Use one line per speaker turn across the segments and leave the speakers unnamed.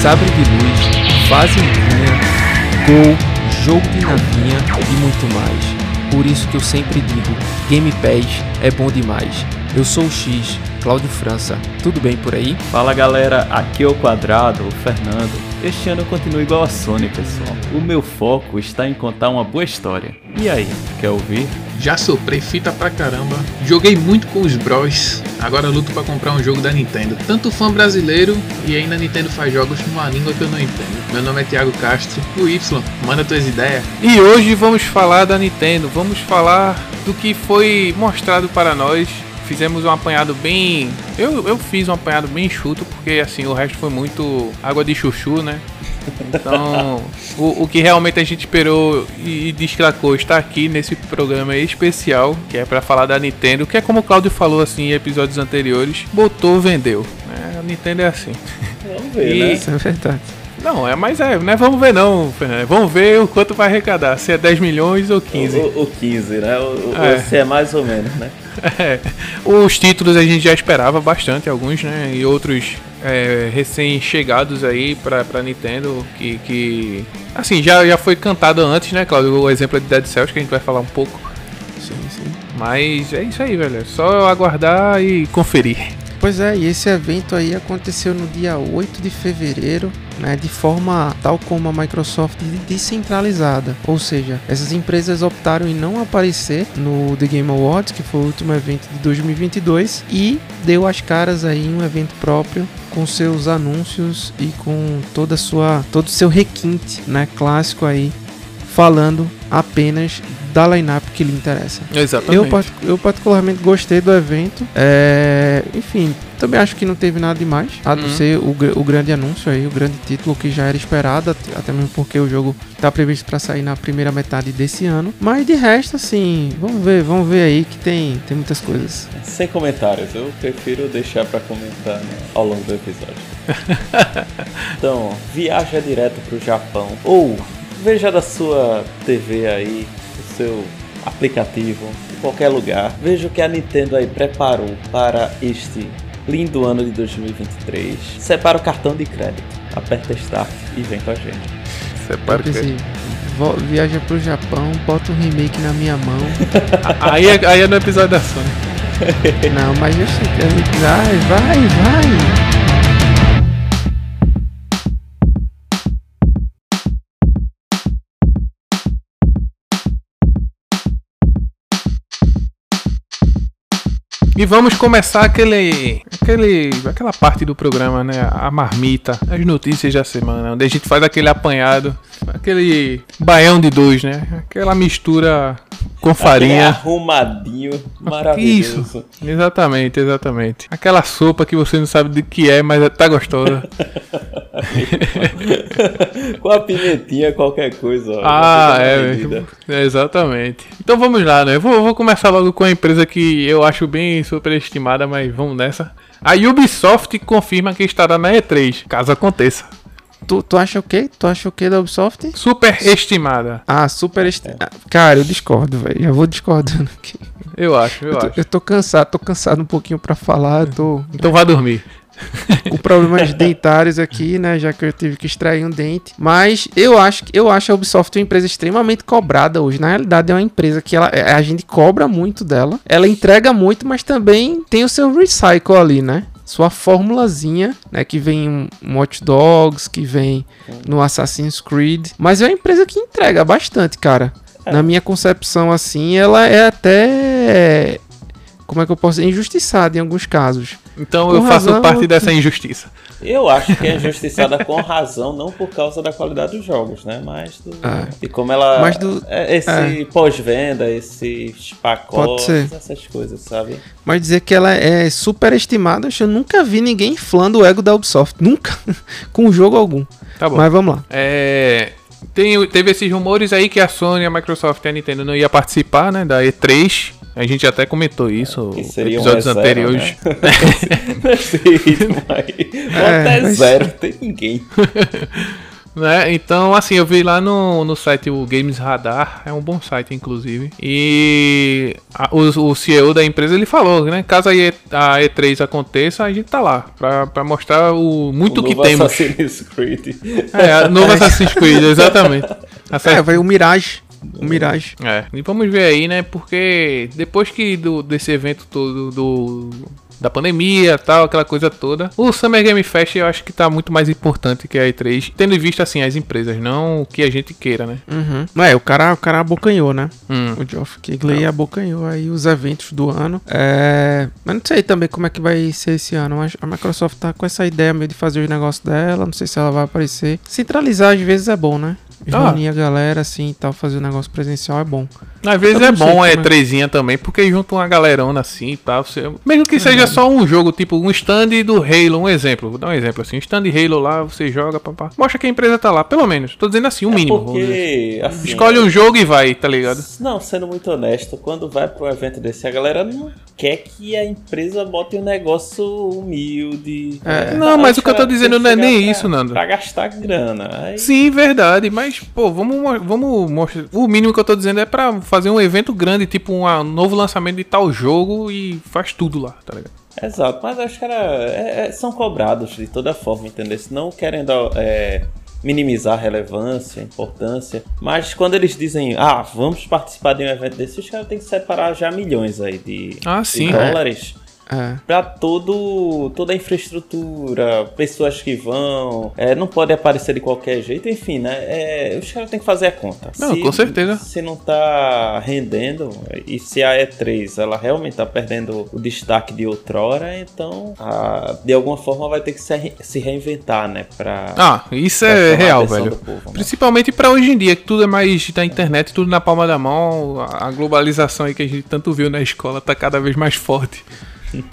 sabre de luz, fazendinha, gol, jogo de navinha e muito mais. Por isso que eu sempre digo, Game Pass é bom demais. Eu sou o X, Cláudio França. Tudo bem por aí?
Fala galera, aqui é o Quadrado, o Fernando. Este ano eu continuo igual a Sony, pessoal. O meu foco está em contar uma boa história. E aí, quer ouvir?
Já soprei fita pra caramba, joguei muito com os bros, agora luto pra comprar um jogo da Nintendo. Tanto fã brasileiro e ainda a Nintendo faz jogos numa língua que eu não entendo. Meu nome é Thiago Castro, o Y, manda tuas ideias.
E hoje vamos falar da Nintendo, vamos falar do que foi mostrado para nós. Fizemos um apanhado bem. Eu, eu fiz um apanhado bem enxuto, porque assim, o resto foi muito água de chuchu, né? Então, o, o que realmente a gente esperou e, e destacou está aqui nesse programa especial, que é para falar da Nintendo, que é como o Claudio falou assim em episódios anteriores, botou, vendeu. Né? A Nintendo é assim.
Vamos ver,
E-
né?
Isso é verdade.
Não, é, mas é, não é vamos ver não, Fernando. Vamos ver o quanto vai arrecadar, se é 10 milhões ou 15.
O, o 15, né?
É.
Esse é mais ou menos, né?
É, os títulos a gente já esperava bastante, alguns, né? E outros é, recém-chegados aí pra, pra Nintendo, que, que. Assim, já, já foi cantado antes, né, Claudio? O exemplo é de Dead Cells, que a gente vai falar um pouco.
Sim, sim.
Mas é isso aí, velho. É só aguardar e conferir.
Pois é, e esse evento aí aconteceu no dia 8 de fevereiro, né, de forma tal como a Microsoft descentralizada. Ou seja, essas empresas optaram em não aparecer no The Game Awards, que foi o último evento de 2022, e deu as caras aí em um evento próprio com seus anúncios e com toda sua todo o seu requinte, né, clássico aí, falando apenas da lineup que lhe interessa. Eu,
Exatamente.
partic- eu particularmente gostei do evento. É, enfim, também acho que não teve nada demais. A não
Uhum.
ser o, o grande anúncio aí, o grande título que já era esperado, at- até mesmo porque o jogo tá previsto para sair na primeira metade desse ano. Mas de resto, assim, vamos ver, vamos ver aí que tem, tem muitas coisas.
Sem comentários, eu prefiro deixar pra comentar né, ao longo do episódio. então, viaja direto pro Japão ou veja da sua TV aí, do seu aplicativo, em qualquer lugar. Veja o que a Nintendo aí preparou para este lindo ano de 2023. Separa o cartão de crédito, aperta Start e vem com a gente.
Separa
pensei, vo- viaja pro Japão, bota um remake na minha mão.
aí, é, aí é no episódio da Sony.
não, mas eu sei que é- vai, vai, vai.
E vamos começar aquele, aquele, aquela parte do programa, né? A marmita, as notícias da semana, onde a gente faz aquele apanhado, aquele baião de dois, né? Aquela mistura com
Aquele
farinha.
arrumadinho, maravilhoso.
Isso, exatamente, exatamente. Aquela sopa que você não sabe de que é, mas tá gostosa.
Com a pimentinha, qualquer coisa. ó,
ah, é, é, exatamente. Então vamos lá, né? Eu vou, vou começar logo com a empresa que eu acho bem superestimada, mas vamos nessa. A Ubisoft confirma que estará na E3, caso aconteça.
Tu, tu acha o quê? Tu acha o quê da Ubisoft?
Superestimada,
Ah, super. Est... Ah, Cara, eu discordo, velho. Já vou discordando aqui.
eu acho, eu
Eu tô,
acho.
eu tô cansado, tô cansado um pouquinho pra falar. Tô
Então vá dormir.
Com problemas dentários aqui, né? Já que eu tive que extrair um dente. Mas eu acho que eu acho a Ubisoft uma empresa extremamente cobrada hoje. Na realidade, é uma empresa que ela, é, a gente cobra muito dela. Ela entrega muito, mas também tem o seu recycle ali, né? Sua formulazinha, né? Que vem um um Watch Dogs, que vem no Assassin's Creed. Mas é uma empresa que entrega bastante, cara. Na minha concepção, assim, ela é até. Como é que eu posso dizer? Injustiçada em alguns casos.
Então
Com
eu faço
razão,
parte
eu-
dessa injustiça.
Eu acho que é injustiçada com razão, não por causa da qualidade dos jogos, né? Mas do,
É.
e como ela.
Mas do-
é, esse
é.
pós-venda, esses pacotes, essas coisas, sabe?
Mas dizer que ela é superestimada, acho que eu nunca vi ninguém inflando o ego da Ubisoft. Nunca. Com jogo algum.
Tá bom.
Mas vamos lá.
É, tem, teve esses rumores aí que a Sony, a Microsoft e a Nintendo não ia participar, né, da E3. A gente até comentou isso em
um
episódios
reserva,
anteriores.
Né? Nesse ritmo aí. Bota
É,
é
mas-
zero, tem ninguém.
Né? Então, assim, eu vi lá no, no site o Games Radar, é um bom site, inclusive. E a, o, o CEO da empresa ele falou, né? Caso a, e, a E3 aconteça, a gente tá lá pra, pra mostrar o muito
o
que
novo
temos.
Assassin's Creed.
É, novo Assassin's Creed, exatamente.
É, vai o Mirage. O Mirage.
É, e vamos ver aí, né? Porque depois que do, desse evento todo do da pandemia tal, aquela coisa toda. O Summer Game Fest eu acho que tá muito mais importante que a E3, tendo em vista assim as empresas, não o que a gente queira, né?
Uhum. É, o cara, o cara abocanhou, né?
Hum.
O Geoff Keighley abocanhou aí os eventos do ano. É... Mas não sei também como é que vai ser esse ano. Mas a Microsoft tá com essa ideia meio de fazer os negócios dela. Não sei se ela vai aparecer. Centralizar às vezes é bom, né?
Ah.
Reunir a galera assim e tal, fazer o negócio presencial é bom.
Às vezes é bom é
é.
trezinha também, porque junta uma galerona assim e tal. Você... Mesmo que seja só um jogo, tipo um stand do Halo, um exemplo. Vou dar um exemplo assim, um stand Halo lá, você joga, papá. Mostra que a empresa tá lá, pelo menos. Tô dizendo assim, o
É
mínimo.
porque, assim,
Escolhe um jogo e vai, tá ligado?
Não, sendo muito honesto, quando vai pra um evento desse, a galera não quer que a empresa bote um negócio humilde.
É.
Não, mas o que eu tô dizendo não é nem
pra-
isso, Nando.
Pra gastar grana. Aí,
Sim, verdade, mas pô, vamos, mo- vamos mostrar. O mínimo que eu tô dizendo é pra fazer um evento grande, tipo um novo lançamento de tal jogo e faz tudo lá, tá ligado?
Exato, mas acho que era, é- é- são cobrados de toda forma, entendeu? Se não querendo é, minimizar a relevância, a importância. Mas quando eles dizem, ah, vamos participar de um evento desse, os caras têm que separar já milhões aí de,
Ah,
de
sim.
dólares.
É.
Pra todo, toda a infraestrutura, pessoas que vão, é, não pode aparecer de qualquer jeito, enfim, né? É, os caras têm que fazer a conta.
Não, com certeza.
Se não tá rendendo, e se a E3 ela realmente tá perdendo o destaque de outrora, então ah, de alguma forma vai ter que se, se reinventar, né? Pra,
Ah, isso
pra
é
a
real, velho.
povo, né?
Principalmente pra hoje em dia, que tudo é mais da internet, tudo na palma da mão, a a globalização aí que a gente tanto viu na escola tá cada vez mais forte.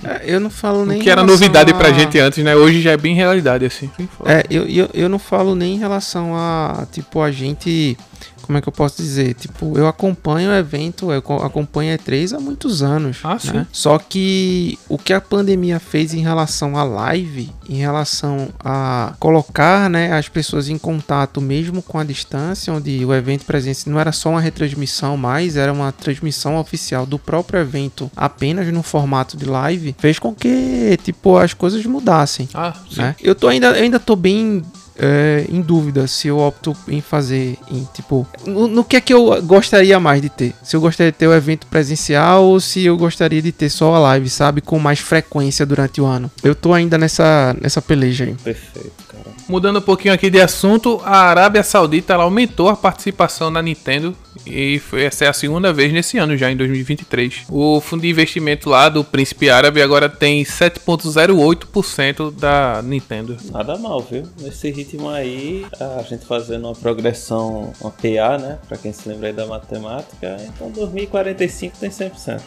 É, Eu não falo nem.
O que era novidade
a-
pra gente antes, né? Hoje já é bem realidade, assim.
É, eu, eu, eu não falo nem em relação a, tipo, a gente. Como é que eu posso dizer? Tipo, eu acompanho o evento, eu co- acompanho a E3 há muitos anos.
Ah,
né?
sim.
Só que o que a pandemia fez em relação à live, em relação a colocar né, as pessoas em contato mesmo com a distância, onde o evento presencial não era só uma retransmissão mais, era uma transmissão oficial do próprio evento apenas no formato de live, fez com que, tipo, as coisas mudassem
Ah, sim.
né? Eu tô ainda, eu ainda tô bem é, em dúvida se eu opto em fazer em tipo no, no que é que eu gostaria mais de ter. Se eu gostaria de ter o evento presencial ou se eu gostaria de ter só a live, sabe, com mais frequência durante o ano. Eu tô ainda nessa nessa peleja aí.
Perfeito, cara.
Mudando um pouquinho aqui de assunto, a Arábia Saudita ela aumentou a participação na Nintendo e foi, essa é a segunda vez nesse ano já, em 2023. O fundo de investimento lá do Príncipe Árabe agora tem 7,08% da Nintendo.
Nada mal, viu? Nesse ritmo aí, a gente fazendo uma progressão, uma PA, né? Pra quem se lembra aí da matemática, então 2045 tem 100%.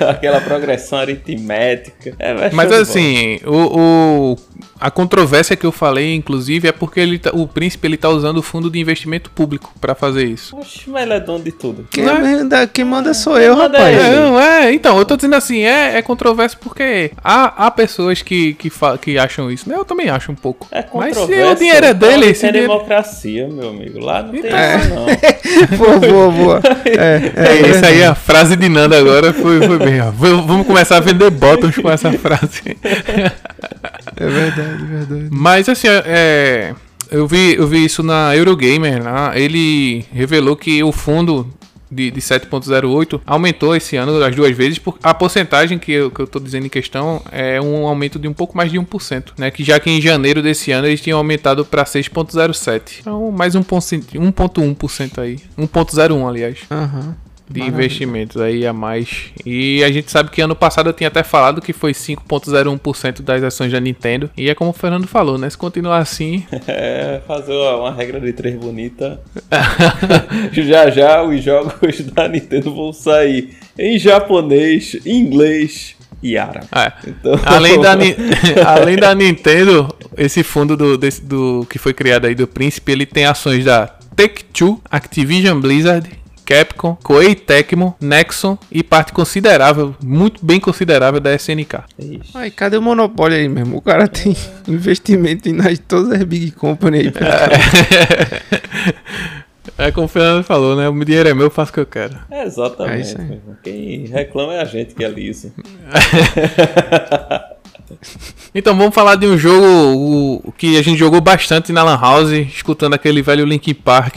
Aquela progressão aritmética. É,
Mas assim, o, o- a controvérsia que eu falei, inclusive, é porque ele tá- o príncipe ele tá usando o fundo de investimento público pra fazer isso.
Oxe, mas ele é dono de tudo.
Quem
é?
manda, quem manda sou eu,
Manda
rapaz.
É, é, então, eu tô dizendo assim, é, é controverso porque há, há pessoas que, que, que acham isso, né? Eu também acho um pouco.
É
Mas se o dinheiro é dele,
não
se dinheiro...
democracia, meu amigo. Lá não tem
Então.
isso, não.
boa, boa, boa. É,
É,
é,
isso aí, a frase de Nanda agora foi, foi bem, ó. Vamos começar a vender bottoms com essa frase.
é verdade, verdade.
Mas assim, é, eu, vi, eu vi isso na Eurogamer, né? ele revelou que o fundo de, de 7.08 aumentou esse ano as duas vezes, por a porcentagem que eu, que eu tô dizendo em questão é um aumento de um pouco mais de 1%, né? Que já que em janeiro desse ano eles tinham aumentado para 6.07. Então, mais um ponto- 1.1% aí. 1.01, aliás
Aham.
De
Maravilha.
investimentos aí a mais. E a gente sabe que ano passado eu tinha até falado que foi 5.01% das ações da Nintendo. E é como o Fernando falou, né? Se continuar assim,
É, fazer uma regra de três bonita. já já os jogos da Nintendo vão sair em japonês, inglês e árabe.
é.
Então,
Além da, além da Nintendo, esse fundo do, desse- do que foi criado aí do Príncipe, ele tem ações da Take-Two, Activision Blizzard, Capcom, Koei Tecmo, Nexon e parte considerável, muito bem considerável da SNK.
Ixi.
Ai, cadê o monopólio aí mesmo? O cara tem investimento em nas, todas as big company aí.
É como o Fernando falou, né? O dinheiro é meu, eu faço o que eu quero.
É
É
exatamente. irmão. Quem reclama é a gente que é liso.
Então vamos falar de um jogo o- que a gente jogou bastante na Lan House, escutando aquele velho Linkin Park,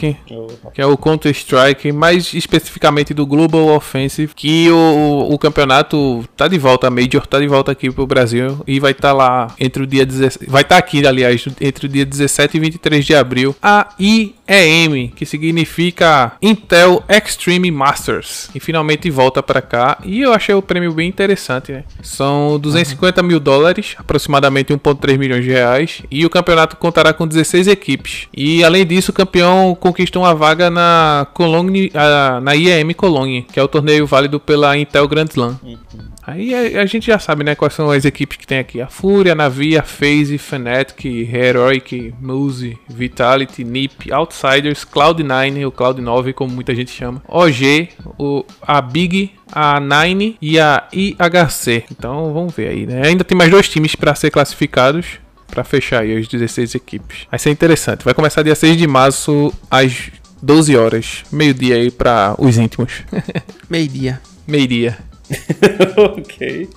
que é o Counter Strike, mais especificamente do Global Offensive, que o, o campeonato tá de volta, a Major tá de volta aqui pro Brasil e vai estar lá entre o dia 17, vai estar aqui, aliás, entre o dia 17 e 23 de abril, a IEM, que significa Intel Extreme Masters, e finalmente volta para cá, e eu achei o prêmio bem interessante, né? São 250 mil dólares, aproximadamente 1,3 milhões de reais, e o campeonato contará com 16 equipes. E além disso, o campeão conquista uma vaga na Cologne, na IEM Cologne, que é o torneio válido pela Intel Grand Slam. Aí a, gente já sabe, né, quais são as equipes que tem aqui. A Fúria, Navi, a FaZe, Fnatic, Heroic, Muse, Vitality, NiP, Outsiders, Cloud9, ou Cloud9, como muita gente chama, OG, o, a Big, a Nine e a IHC. Então vamos ver aí, né? Ainda tem mais dois times para ser classificados. Pra fechar aí as 16 equipes. Vai ser interessante. Vai começar dia 6 de março às 12 horas. Meio-dia aí pra os íntimos.
Meio-dia.
Meio-dia.
ok.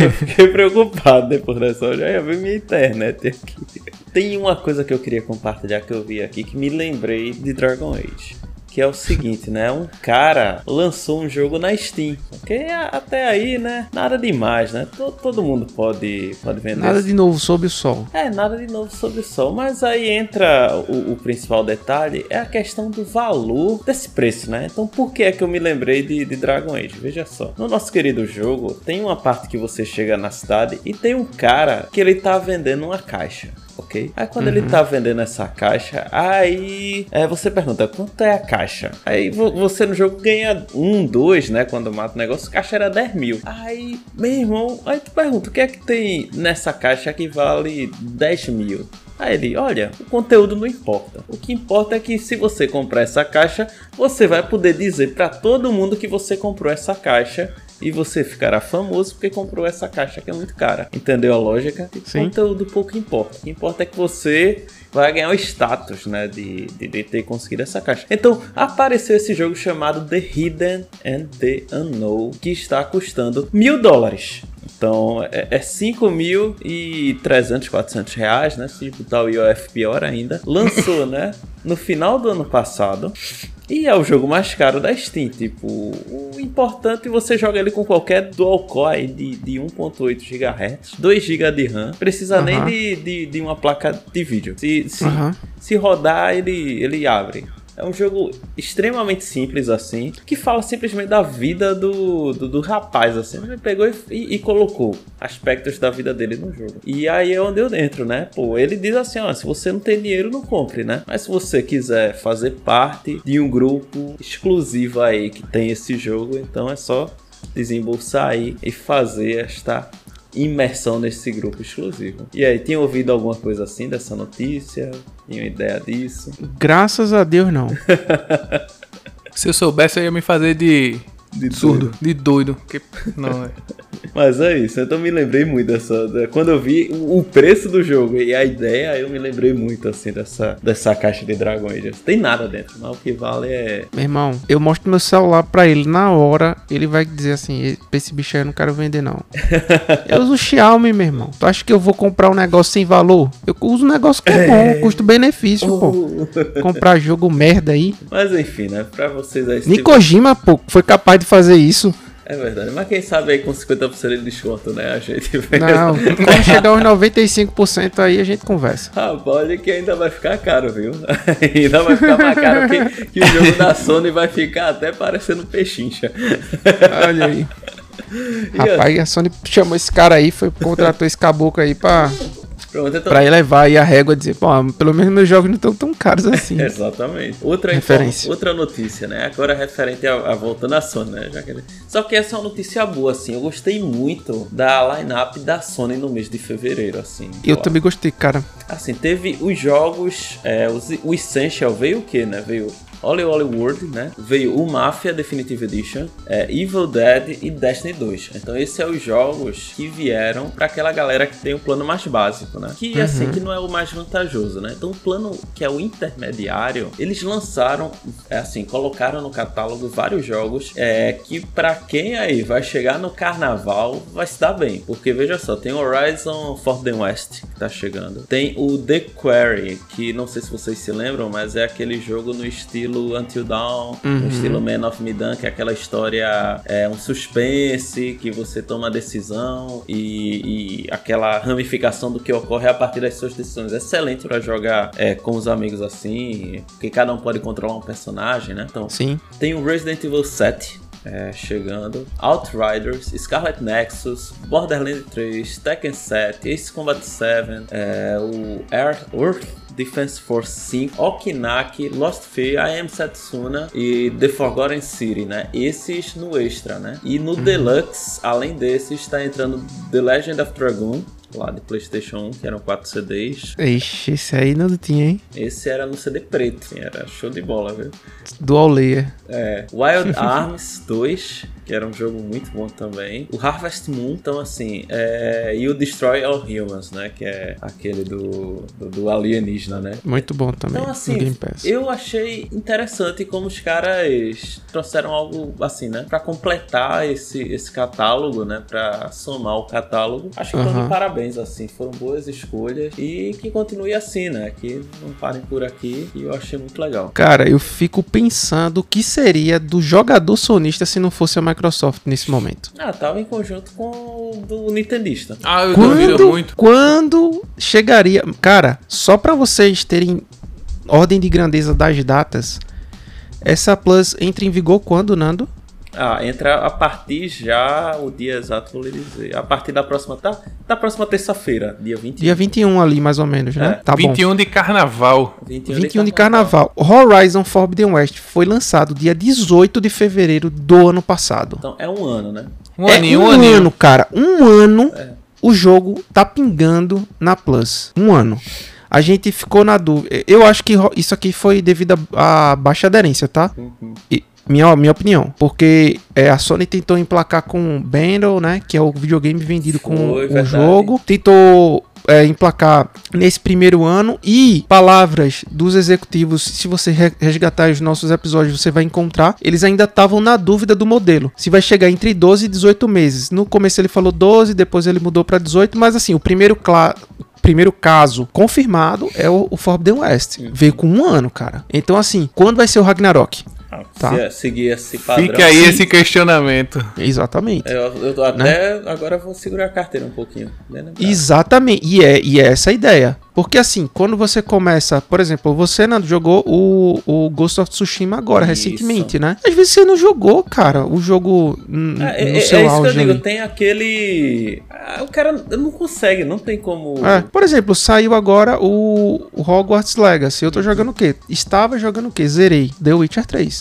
Eu fiquei preocupado depois dessa. Eu já ia ver minha internet aqui. Tem uma coisa que eu queria compartilhar que eu vi aqui que me lembrei de Dragon Age. Que é o seguinte, né? Um cara lançou um jogo na Steam. Que a- até aí, né? Nada demais, né? To- Todo mundo pode, pode vender.
Nada de novo sob o sol.
É, nada de novo sobre o sol. Mas aí entra o, o principal detalhe, é a questão do valor desse preço, né? Então por que é que eu me lembrei de, de Dragon Age? Veja só. No nosso querido jogo, tem uma parte que você chega na cidade e tem um cara que ele tá vendendo uma caixa. Ok? Aí quando ele tá vendendo essa caixa, aí é, você pergunta quanto é a caixa? Aí vo- você no jogo ganha um, dois, né? Quando mata o negócio, a caixa era 10 mil. Aí, meu irmão, aí tu pergunta o que é que tem nessa caixa que vale 10 mil? Aí ele, olha, o conteúdo não importa. O que importa é que se você comprar essa caixa, você vai poder dizer pra todo mundo que você comprou essa caixa e você ficará famoso porque comprou essa caixa que é muito cara. Entendeu a lógica?
Sim.
conteúdo pouco importa. O que importa é que você vai ganhar o status, né, de, de, de ter conseguido essa caixa. Então, apareceu esse jogo chamado The Hidden and the Unknown, que está custando mil dólares. Então, é, é 5.300, 400 reais, né? Se botar o IOF pior ainda. Lançou, né? No final do ano passado. E é o jogo mais caro da Steam. Tipo, o importante você joga ele com qualquer dual core de, de 1.8 GHz, 2 GB de RAM. Precisa nem de, de, de uma placa de vídeo. Se, se, se rodar, ele, ele abre. É um jogo extremamente simples, assim, que fala simplesmente da vida do, do, do rapaz, assim. Ele pegou e, e- e colocou aspectos da vida dele no jogo. E aí é onde eu entro, né? Pô, ele diz assim, ó, se você não tem dinheiro, não compre, né? Mas se você quiser fazer parte de um grupo exclusivo aí que tem esse jogo, então é só desembolsar aí e fazer esta imersão nesse grupo exclusivo. E aí, tinha ouvido alguma coisa assim dessa notícia? Tinha ideia disso?
Graças a Deus, não.
Se eu soubesse, eu ia me fazer de,
De
surdo, de doido. Que, não, é.
Mas é isso, então me lembrei muito dessa. Quando eu vi o preço do jogo e a ideia, eu me lembrei muito assim dessa, dessa caixa de Dragon Age. Tem nada dentro, mas o que vale é.
Meu irmão, eu mostro meu celular pra ele na hora, ele vai dizer assim: "E- esse bicho aí eu não quero vender, não. eu uso Xiaomi, meu irmão. Tu acha que eu vou comprar um negócio sem valor? Eu uso um negócio que é bom, custo-benefício, pô. Comprar jogo merda aí.
Mas enfim, né? Pra vocês aí. se
Nem Kojima, pô, foi capaz de fazer isso.
É verdade, mas quem sabe aí com 50% de desconto, né? A gente vê.
Não, quando chegar aos 95% aí a gente conversa.
Ah, olha que ainda vai ficar caro, viu? ainda vai ficar mais caro que, que o jogo da Sony vai ficar até parecendo pechincha.
Olha aí. Rapaz, a Sony chamou esse cara aí, foi contratou esse caboclo aí pra,
Pronto, então.
pra elevar aí a régua e dizer, pô, pelo menos meus jogos não estão tão caros assim.
Exatamente. Outra,
Referência.
outra notícia, né? Agora referente à, volta da Sony, né? Já que Só que essa é uma notícia boa, assim. Eu gostei muito da line-up da Sony no mês de fevereiro, assim.
Eu também gostei, cara.
Assim, teve os jogos. É, os- o Essential veio o quê, né? Veio Holy Holy World, né? Veio o Mafia Definitive Edition, é, Evil Dead e Destiny 2. Então esses são os jogos que vieram para aquela galera que tem o plano mais básico, né? Que assim,
Uhum.
que não é o mais vantajoso, né? Então o plano que é o intermediário, eles lançaram, é assim, colocaram no catálogo vários jogos é, que para quem aí vai chegar no carnaval vai se dar bem. Porque veja só, tem Horizon Forbidden West que tá chegando. Tem o The Quarry, que não sei se vocês se lembram, mas é aquele jogo no estilo Until Dawn, no estilo Man of Medan, que é aquela história, é um suspense, que você toma a decisão e, e aquela ramificação do que ocorre a partir das suas decisões. Excelente pra jogar é, com os amigos assim, porque cada um pode controlar um personagem, né? Então,
Sim.
tem o Resident Evil 7 é, chegando, Outriders, Scarlet Nexus, Borderlands 3, Tekken 7, Ace Combat 7, é, o Earth, Earth Defense Force 5, Okinaki, Lost Fear, I Am Setsuna e The Forgotten City, né? Esses no extra, né? E no Deluxe, além desses, está entrando The Legend of Dragoon, lá de PlayStation 1, que eram 4 CDs.
Ixi, esse aí não tinha, hein?
Esse era no CD preto, era show de bola, viu?
Dual layer.
É, Wild Arms 2, que era um jogo muito bom também. O Harvest Moon, então assim, é, e o Destroy All Humans, né? Que é aquele do, do, do alienígena, né?
Muito bom também.
Então, assim, eu achei interessante como os caras trouxeram algo assim, né? Pra completar esse, esse catálogo, né? Pra somar o catálogo. Acho que estão
Aham.
de parabéns, assim. Foram boas escolhas. E que continue assim, né? Que não parem por aqui. E eu achei muito legal.
Cara, eu fico pensando o que seria do jogador sonista se não fosse a Microsoft nesse momento.
Ah, tava em conjunto com o do Nintendista.
Ah, eu duvido
Quando,
muito.
quando chegaria. Cara, só pra vocês terem ordem de grandeza das datas, essa Plus entra em vigor quando, Nando?
Ah, entra a partir já, o dia exato vou lhe dizer. A partir da próxima, tá? Da próxima terça-feira, dia 20.
Dia 21 ali, mais ou menos, né?
É,
Tá bom.
21 de carnaval.
21,
21 de carnaval. Horizon Forbidden West foi lançado dia 18 de fevereiro do ano passado.
Então é um ano, né?
Um
é
aninho,
um
um aninho.
ano, cara. Um ano
É.
o jogo tá pingando na Plus. Um ano. A gente ficou na dúvida. Eu acho que isso aqui foi devido à à baixa aderência, tá?
Uhum.
E- minha, minha opinião. Porque é, a Sony tentou emplacar com o Bundle, né? Que é o videogame vendido com
Foi,
o
verdade.
jogo. Tentou é, emplacar nesse primeiro ano. E palavras dos executivos, se você re- resgatar os nossos episódios, você vai encontrar. Eles ainda estavam na dúvida do modelo. Se vai chegar entre 12 e 18 meses. No começo ele falou 12, depois ele mudou para 18. Mas assim, o primeiro cla- primeiro caso confirmado é o, o Forbidden West. Veio com um ano, cara. Então, assim, quando vai ser o Ragnarok? Tá.
Se é- seguir esse padrão.
Fica aí
sim.
esse questionamento.
Exatamente.
Eu, eu tô até agora vou segurar a carteira um pouquinho. Bem lembrado.
Exatamente. E é, e é essa a ideia. Porque assim, quando você começa, por exemplo, você Nando, jogou o, o Ghost of Tsushima agora,
Isso.
recentemente, né? Às vezes você não jogou, cara, o jogo
É, é-
no
é
seu
isso que eu digo,
ali.
tem aquele. Ah, o cara não consegue, não tem como.
É, por exemplo, saiu agora o, o Hogwarts Legacy. Eu tô jogando o quê? Estava jogando o quê? Zerei. The Witcher 3.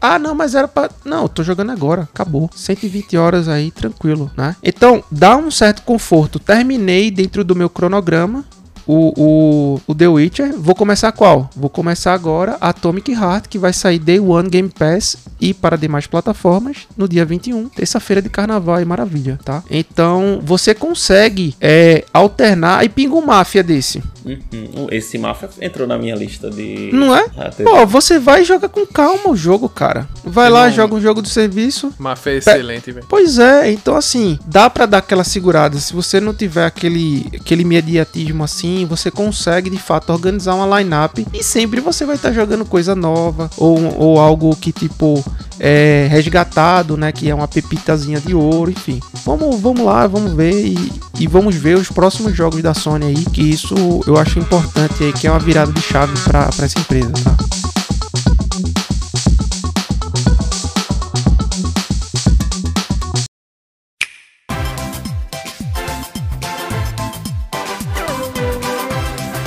Ah, não, mas era pra. Não, eu tô jogando agora. Acabou. 120 horas aí, tranquilo, né? Então, dá um certo conforto. Terminei dentro do meu cronograma. O, o, o The Witcher, vou começar qual? Vou começar agora Atomic Heart, que vai sair Day One Game Pass e para demais plataformas no dia 21, terça-feira de carnaval, é maravilha, tá? Então você consegue é, alternar e pinga um máfia desse,
Uhum. Esse Mafia entrou na minha lista de.
não é?
Ah, teve-
Pô, você vai e joga com calma o jogo, cara. Vai
Eu
lá,
não-
joga um jogo do serviço.
Uma fé excelente, velho.
Pois é, então assim, dá pra dar aquela segurada. Se você não tiver aquele, aquele imediatismo assim, você consegue de fato organizar uma line-up e sempre você vai estar jogando coisa nova ou, ou algo que tipo é resgatado, né? Que é uma pepitazinha de ouro, enfim. Vamos, vamos lá, vamos ver e, e vamos ver os próximos jogos da Sony aí, que isso eu acho importante aí, que é uma virada de chave pra essa empresa, tá?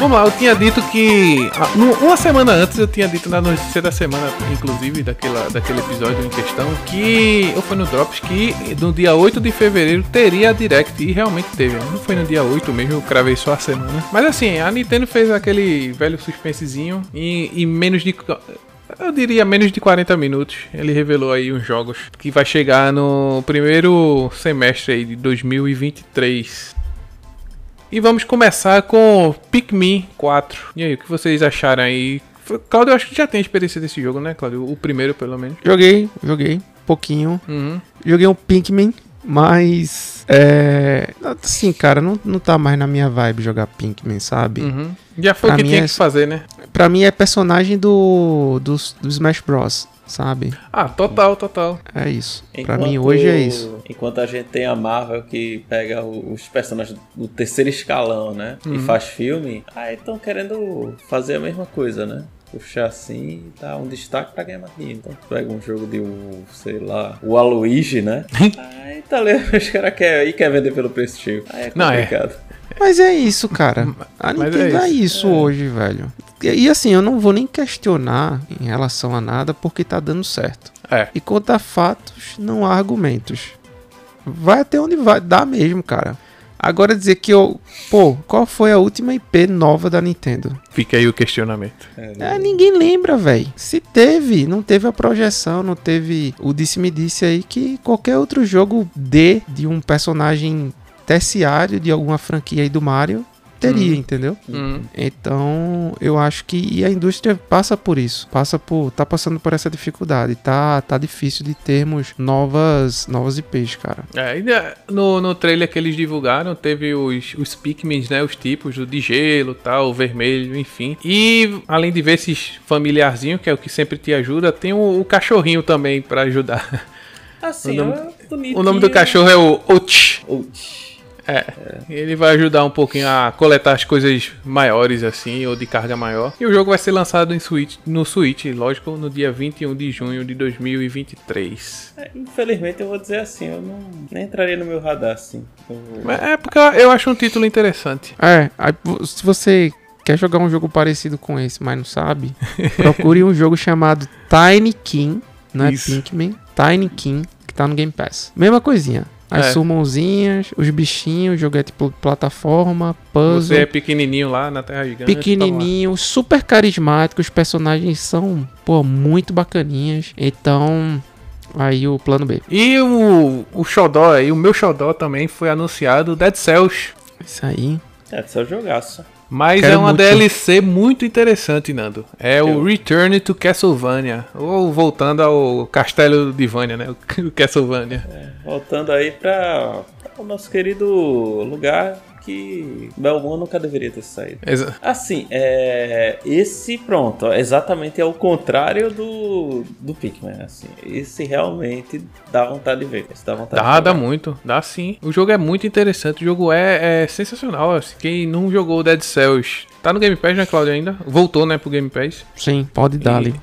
Vamos lá, eu tinha dito que. ah, Uma semana antes eu tinha dito na notícia da semana, inclusive, daquela, daquele episódio em questão, que. Ou foi no Drops, que no dia 8 de fevereiro teria a Direct. E realmente teve. Não foi no dia 8 mesmo, eu cravei só a semana. Mas assim, a Nintendo fez aquele velho suspensezinho e, e menos de. eu diria menos de 40 minutos. Ele revelou aí uns jogos que vai chegar no primeiro semestre aí de 2023. E vamos começar com Pikmin 4. E aí, o que vocês acharam aí? Claudio, eu acho que já tem experiência desse jogo, né, Claudio? O primeiro, pelo menos.
Joguei, joguei. Pouquinho.
Uhum.
Joguei um Pinkman, mas. É. Assim, cara, não, não tá mais na minha vibe jogar Pinkman, sabe?
Uhum. Já foi o
Pra
que
mim
tinha
é-
que fazer, né?
Pra mim é personagem do, do, do Smash Bros, sabe?
Ah, total, total.
É isso. Pra
Enquanto-
mim hoje é isso.
Enquanto a gente tem a Marvel que pega os personagens do terceiro escalão, né? E faz filme, aí estão querendo fazer a mesma coisa, né? Puxar assim e dar um destaque pra ganhar mais dinheiro. Então pega um jogo de, um, sei lá, o Aloigi, né? aí tá ali, os caras querem quer vender pelo preço cheio. Aí é
Não, é.
Mas é isso, cara. A
Mas
Nintendo
é
é
isso.
isso, hoje, velho. E, e assim, eu não vou nem questionar em relação a nada porque tá dando certo.
É.
E quanto a fatos, não há argumentos. Vai até onde vai, dá mesmo, cara. Agora dizer que eu. Pô, qual foi a última IP nova da Nintendo?
Fica aí o questionamento.
É, ninguém lembra, velho. Se teve, não teve a projeção, não teve o disse-me disse aí que qualquer outro jogo D de um personagem terciário de alguma franquia aí do Mario teria, entendeu?
Uhum.
Então, eu acho que e a indústria passa por isso, passa por, tá passando por essa dificuldade, tá, tá difícil de termos novas, novas IPs, cara.
É, ainda no, no trailer que eles divulgaram, teve os, os Pikmins, né? Os tipos, o de gelo, tal, o vermelho, enfim. E além de ver esses familiarzinhos, que é o que sempre te ajuda, tem o, o cachorrinho também pra ajudar.
Assim,
O nome-
é bonitinho.
O nome do cachorro é o Ot.
Ouch.
É. Ele vai ajudar um pouquinho a coletar as coisas maiores, assim, ou de carga maior. E o jogo vai ser lançado em Switch, no Switch, lógico, no dia 21 de junho de 2023.
É, infelizmente eu vou dizer assim, eu não nem entraria no meu radar assim. Eu-
É porque eu- acho um título interessante.
É, se você quer jogar um jogo parecido com esse, mas não sabe, procure um jogo chamado Tiny King, não é
Isso.
Pinkman, Tiny King, que tá no Game Pass. Mesma coisinha. As
É.
summonzinhas, os bichinhos, o jogo é tipo plataforma, puzzle.
Você é pequenininho lá na Terra Gigante.
pequenininho, super carismático, os personagens são, pô, muito bacaninhas. Então, aí o plano B.
E o, o Xodó aí, o meu Xodó também foi anunciado, Dead Cells.
Isso aí.
É, só jogaço.
Mas
Quero
é uma
muito.
DLC muito interessante, Nando. É o Return to Castlevania. Ou voltando ao Castelo de Vânia, né? O Castlevania.
Voltando aí pra, pra o nosso querido lugar que Belmont nunca deveria ter saído.
Exa-
Assim, é, esse pronto, exatamente é o contrário do, do Pikmin, assim. Esse realmente dá vontade de ver. Esse dá vontade
Dá,
de
dá muito, dá sim. O jogo é muito interessante, o jogo é, é sensacional. assim. Quem não jogou Dead Cells, tá no Game Pass, né, Claudio, ainda? Voltou, né, pro Game Pass.
Sim, pode dar
E
ali.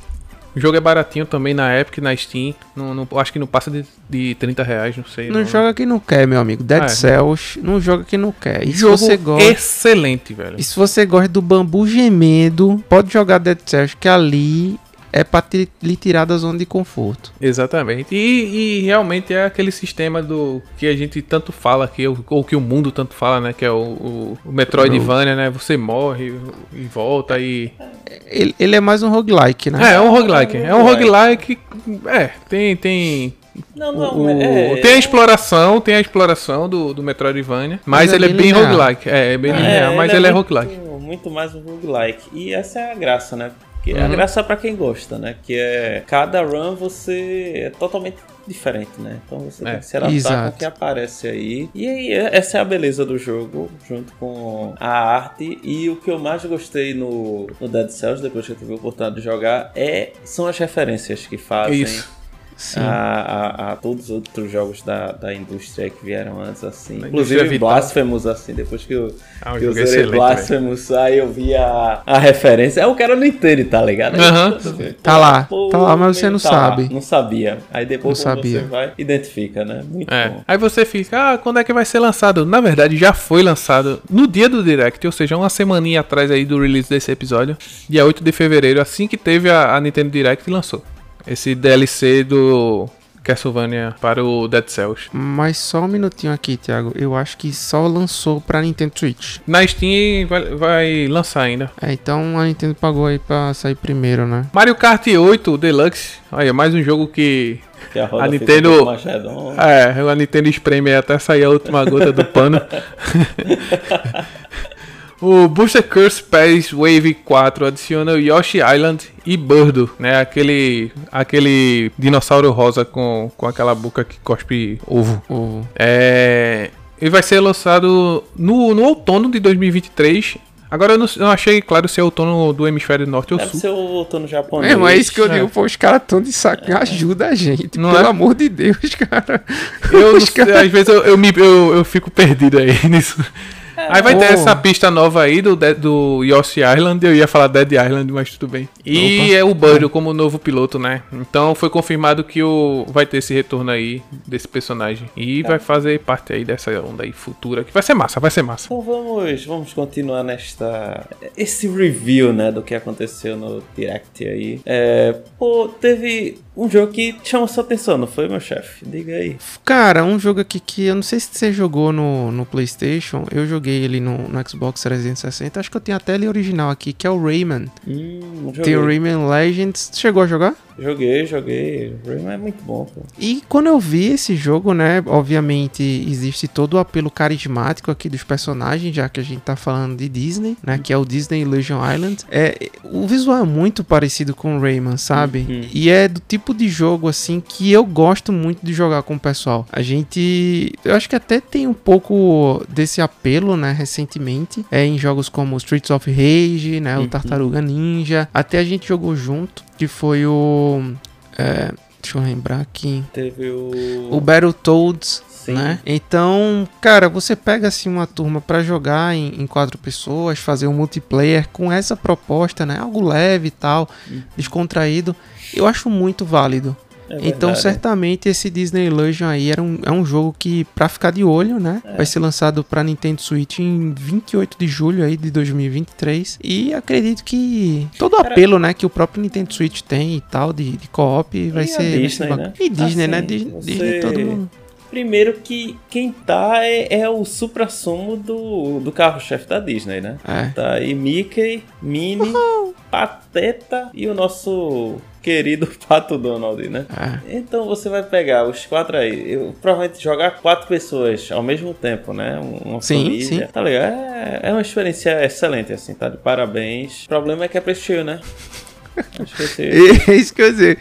O jogo é baratinho também na Epic, na Steam. Não, não- acho que não passa de, de 30 reais, não sei.
Não joga quem não quer, meu amigo. Dead
É.
Cells, não joga quem não quer. E se
Jogo
você gosta.
excelente, velho.
E se você gosta do bambu gemendo, pode jogar Dead Cells, que ali é pra te- lhe tirar da zona de conforto.
Exatamente. E, e realmente é aquele sistema do que a gente tanto fala aqui, ou, ou que o mundo tanto fala, né? Que é o, o, o Metroidvania, né? Você morre e volta e.
Ele, ele é mais um roguelike, né?
É, é um roguelike. É um roguelike. É, tem. tem
Não, não,
o-
é,
tem a exploração, tem a exploração do, do Metroidvania, mas,
Mas é
ele é
bem
roguelike. É, é bem linear, mas ele é roguelike.
Muito mais um roguelike. E essa é a graça, né? Porque
Uhum.
a graça é pra quem gosta, né? Que é cada run você é totalmente diferente, né? Então você
É,
tem que se adaptar com o que aparece aí. E aí, é- essa é a beleza do jogo, junto com a arte. E o que eu mais gostei no, no Dead Cells, depois que eu tive a oportunidade de jogar, é, são as referências que fazem.
Isso.
Sim.
A, a- a todos os outros jogos da, da indústria que vieram antes, assim. Inclusive. Blasphemous, assim, depois que eu,
Ah,
que eu zerei Blasphemous, aí eu vi a, a referência. É o cara não entende, tá ligado? Aí,
Aham.
você,
Tá
pô,
lá,
pô,
tá lá, mas você não
tá lá.
sabe.
Não sabia. Aí depois
Não
quando
sabia.
você vai, identifica, né? Muito
É.
bom.
Aí você fica, ah, quando é que vai ser lançado? Na verdade, já foi lançado no dia do Direct, ou seja, uma semaninha atrás aí do release desse episódio, dia 8 de fevereiro, assim que teve a, a Nintendo Direct lançou. Esse DLC do Castlevania para o Dead Cells.
Mas só um minutinho aqui, Thiago. Eu acho que só lançou pra Nintendo Switch.
Na Steam vai, vai lançar ainda.
É, então a Nintendo pagou aí pra sair primeiro, né?
Mario Kart 8 Deluxe. Olha, mais um jogo que
Que a roda
A Nintendo-
um.
É, a Nintendo espreme até sair a última gota do pano. o Booster Curse Pass Wave 4 adiciona o Yoshi Island e Birdo, né? Aquele, aquele dinossauro rosa com, com aquela boca que cospe ovo.
O...
É, ele vai ser lançado no, no outono de 2023. Agora eu não, não achei claro se é outono do hemisfério norte ou
Deve
sul.
ser o outono japonês.
É, mas é isso que eu
É.
digo, pô, os caras tão de saco. Ajuda a gente,
Não
pelo
é?
amor de Deus, cara.
Eu, não
Os
sei,
caras-
às vezes eu, eu, me, eu, eu fico perdido aí nisso. Aí vai ter
Oh.
essa pista nova aí do, do Yoshi Island. Eu ia falar Dead Island, mas tudo bem. E
Opa.
é o Birdo como novo piloto, né? Então foi confirmado que o, vai ter esse retorno aí desse personagem. E vai fazer parte aí dessa onda aí futura. Que vai ser massa, vai ser massa.
Então vamos, vamos continuar nesta. Esse review, né, do que aconteceu no Direct aí. É, pô, teve um jogo que chamou sua atenção, não foi, meu chefe? Diga aí.
Cara, um jogo aqui que eu não sei se você jogou no, no PlayStation. Eu joguei ele no, no Xbox 360. Acho que eu tenho até ele original aqui, que é o Rayman.
Hum,
Tem o. Rayman Legends. Chegou a jogar?
Joguei, joguei. Rayman é muito bom, pô.
E quando eu vi esse jogo, né, obviamente existe todo o apelo carismático aqui dos personagens, já que a gente tá falando de Disney, né, que é o Disney Illusion Island. É, o visual é muito parecido com o Rayman, sabe?
Uhum.
E é do tipo de jogo assim que eu gosto muito de jogar com o pessoal. A gente, eu acho que até tem um pouco desse apelo, né, recentemente, é em jogos como Streets of Rage, né, o
Uhum.
Tartaruga Ninja. Até a gente jogou junto, que foi o é, Deixa eu lembrar aqui.
Teve o.
O Battletoads, né? Então, cara, você pega assim uma turma pra jogar em, em quatro pessoas, fazer um multiplayer com essa proposta, né? Algo leve e tal, descontraído. Eu acho muito válido.
É
Então, certamente esse Disney Illusion aí era um, é um jogo que, pra ficar de olho, né?
É.
Vai ser lançado pra Nintendo Switch em 28 de julho aí de 2023. E acredito que todo o apelo, né, que o próprio Nintendo Switch tem e tal, de, de co-op, vai
a
ser.
Disney, né?
E Disney, né?
Assim,
Disney,
você-
Disney todo mundo.
Primeiro que quem tá é, é o supra-sumo do, do carro-chefe da Disney, né?
É.
Tá aí Mickey, Minnie, Pateta e o nosso querido Pato Donald, né?
É.
Então você vai pegar os quatro aí, eu, provavelmente jogar quatro pessoas ao mesmo tempo, né? Uma
Sim,
família.
sim.
Tá ligado? É, é uma experiência excelente, assim, tá? De parabéns. O problema é que é preço cheio, né?
É isso que eu ia dizer.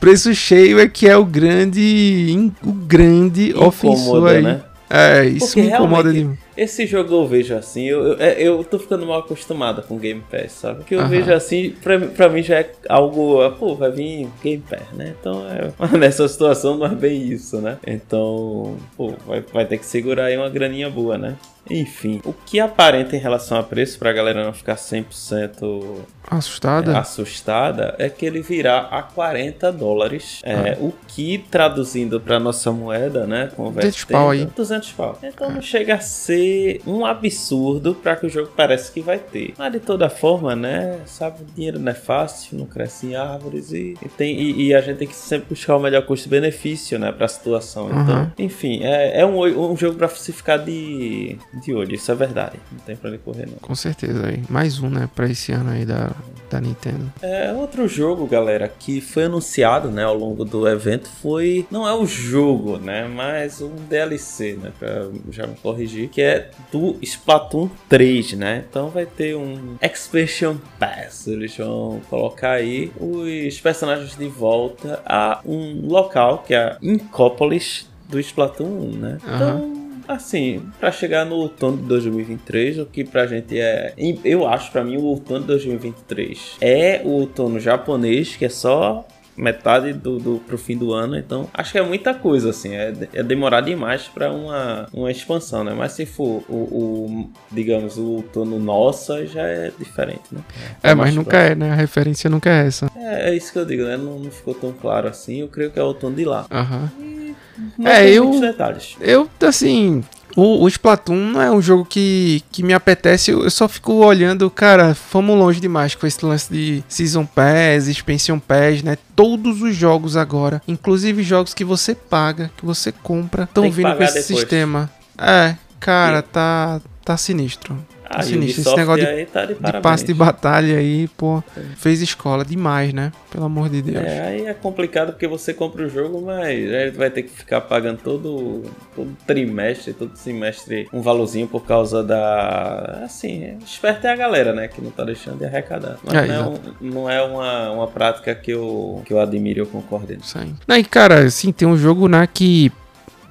Preço cheio é que é o grande. O grande ofensor
Incomoda,
aí.
né?
É, isso
Porque
me incomoda demais.
Esse jogo eu vejo assim, eu, eu, é, eu tô ficando mal acostumado com Game Pass, sabe? Que eu
Aham.
vejo assim, pra, pra mim já é algo, ah, pô, vai vir Game Pass, né? Então é, nessa situação não é bem isso, né? Então, pô, vai, vai ter que segurar aí uma graninha boa, né? Enfim, o que aparenta em relação a preço, pra galera não ficar 100%
Assustada?
assustada, é que ele virá a 40 dólares. É, O que, traduzindo pra nossa moeda, né?
200 pau aí.
200 pau. Então não chega a ser um absurdo pra que o jogo parece que vai ter. Mas de toda forma, né? Sabe, dinheiro não é fácil, não cresce em árvores e, e tem, e, e a gente tem que sempre buscar o melhor custo-benefício, né? Pra situação. Então,
Uhum.
enfim, é, é um, um jogo pra se ficar de, de olho, isso é verdade. Não tem pra ele correr, não.
Com certeza aí. Mais um, né, pra esse ano aí da, da Nintendo.
É, outro jogo, galera, que foi anunciado, né, ao longo do evento foi, não é o jogo, né, mas um DLC, né, pra já me corrigir, que é do Splatoon 3, né, então vai ter um Expansion Pass, eles vão colocar aí os personagens de volta a um local, que é a Incópolis do Splatoon 1, né, então... Assim, pra chegar no outono de 2023, o que pra gente é. Eu acho, pra mim, o outono de 2023 é o outono japonês, que é só metade do, do pro fim do ano, então acho que é muita coisa, assim, é, é demorar demais pra uma, uma expansão, né? Mas se for o, o, digamos, o outono nossa, já é diferente, né?
É,
mais
mas nunca é, né? A referência nunca é essa.
É, é isso que eu digo, né? Não, não ficou tão claro assim, eu creio que é o outono de lá.
Aham.
Não
É, eu-. Eu, assim, O, o Splatoon não é um jogo que, que me apetece. Eu só fico olhando, cara, fomos longe demais com esse lance de Season Pass, Expansion Pass, né? Todos os jogos agora, inclusive jogos que você paga, que você compra, estão vindo com esse depois. sistema. É, cara, tá, tá sinistro.
Ah, sinistro. Esse negócio de, tá de,
de, passe de batalha aí, pô, fez escola demais, né? Pelo amor de Deus.
É, aí é complicado porque você compra o jogo, mas aí vai ter que ficar pagando todo, todo trimestre, todo semestre um valorzinho por causa da. Assim, esperto é a galera, né? Que não tá deixando de arrecadar. Mas é, não, é um, não é uma, uma prática que eu, que eu admiro e eu concordo.
Sim. Aí, cara, assim, tem um jogo, né, que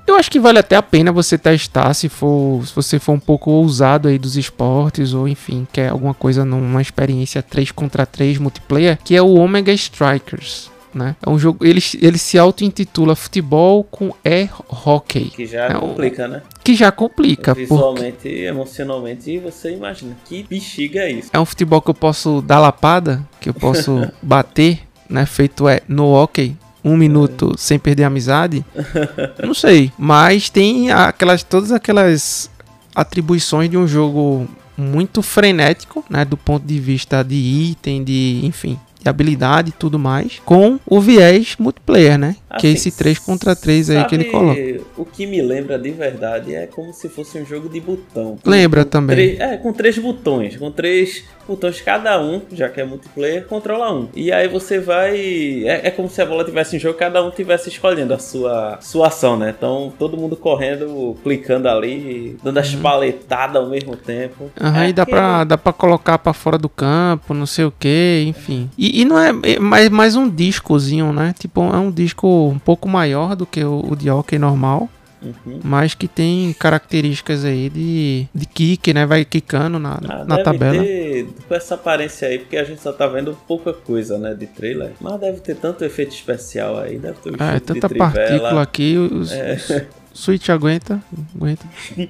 eu acho que vale até a pena você testar se for se você for um pouco ousado aí dos esportes ou enfim, quer alguma coisa numa experiência 3 contra 3 multiplayer, que é o Omega Strikers. Né? É um jogo, ele, ele se auto-intitula Futebol com E-Hockey.
Que já é complica, um, né?
Que já complica.
Visualmente, porque... emocionalmente, você imagina que bexiga é isso.
É um futebol que eu posso dar lapada, que eu posso bater, né? Feito é no hockey, um minuto sem perder a amizade? Não sei. Mas tem aquelas todas aquelas atribuições de um jogo muito frenético, né, do ponto de vista de item, de, enfim, de habilidade e tudo mais, com o viés multiplayer, né? Assim, que é esse 3 contra 3 aí que ele coloca.
O que me lembra de verdade é como se fosse um jogo de botão.
Lembra também.
Três, é, com três botões, com três botões cada um, já que é multiplayer, controla um. E aí você vai. É, é como se a bola tivesse em jogo, cada um tivesse escolhendo a sua, sua ação, né? Então todo mundo correndo, clicando ali, dando as uhum. paletadas ao mesmo tempo.
Aham, é e dá, que... pra, dá pra colocar pra fora do campo, não sei o que, enfim. E, e, não é, é mais, mais um discozinho, né? Tipo, é um disco um pouco maior do que o, o de hockey normal. Uhum. Mas que tem características aí de, de kick, né? Vai quicando na, ah, na tabela.
Ter, com essa aparência aí, porque a gente só tá vendo pouca coisa, né? De trailer. Mas deve ter tanto efeito especial aí, deve ter um
É, tanta de partícula aqui. Os, é. Switch aguenta, aguenta.